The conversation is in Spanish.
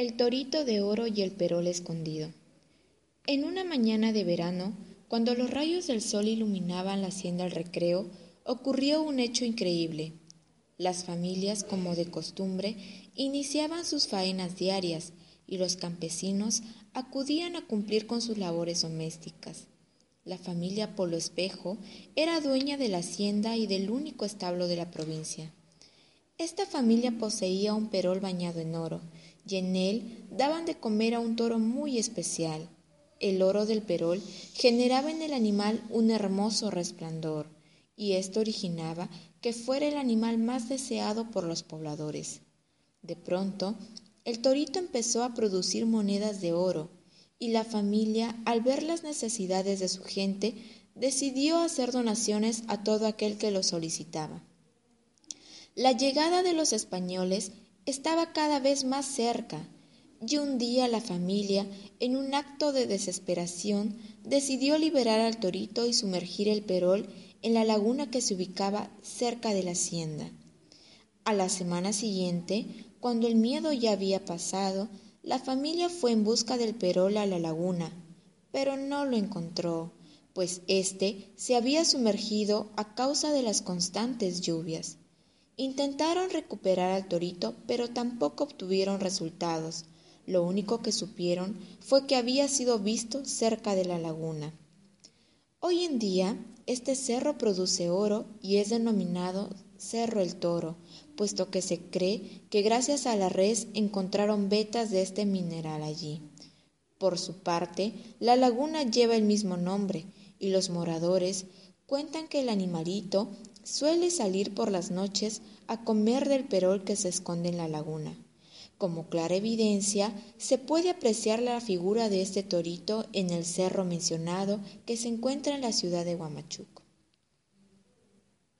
El torito de oro y el perol escondido. En una mañana de verano, cuando los rayos del sol iluminaban la hacienda al recreo, ocurrió un hecho increíble. Las familias, como de costumbre, iniciaban sus faenas diarias y los campesinos acudían a cumplir con sus labores domésticas. La familia Polo Espejo era dueña de la hacienda y del único establo de la provincia. Esta familia poseía un perol bañado en oro, y en él daban de comer a un toro muy especial. El oro del perol generaba en el animal un hermoso resplandor, y esto originaba que fuera el animal más deseado por los pobladores. De pronto, el torito empezó a producir monedas de oro, y la familia, al ver las necesidades de su gente, decidió hacer donaciones a todo aquel que lo solicitaba. La llegada de los españoles estaba cada vez más cerca, y un día la familia, en un acto de desesperación, decidió liberar al torito y sumergir el perol en la laguna que se ubicaba cerca de la hacienda. A la semana siguiente, cuando el miedo ya había pasado, la familia fue en busca del perol a la laguna, pero no lo encontró, pues éste se había sumergido a causa de las constantes lluvias. Intentaron recuperar al torito, pero tampoco obtuvieron resultados. Lo único que supieron fue que había sido visto cerca de la laguna. Hoy en día, este cerro produce oro y es denominado Cerro el Toro, puesto que se cree que gracias a la res encontraron vetas de este mineral allí. Por su parte, la laguna lleva el mismo nombre y los moradores cuentan que el animalito Suele salir por las noches a comer del perol que se esconde en la laguna. Como clara evidencia, se puede apreciar la figura de este torito en el cerro mencionado que se encuentra en la ciudad de Huamachuco.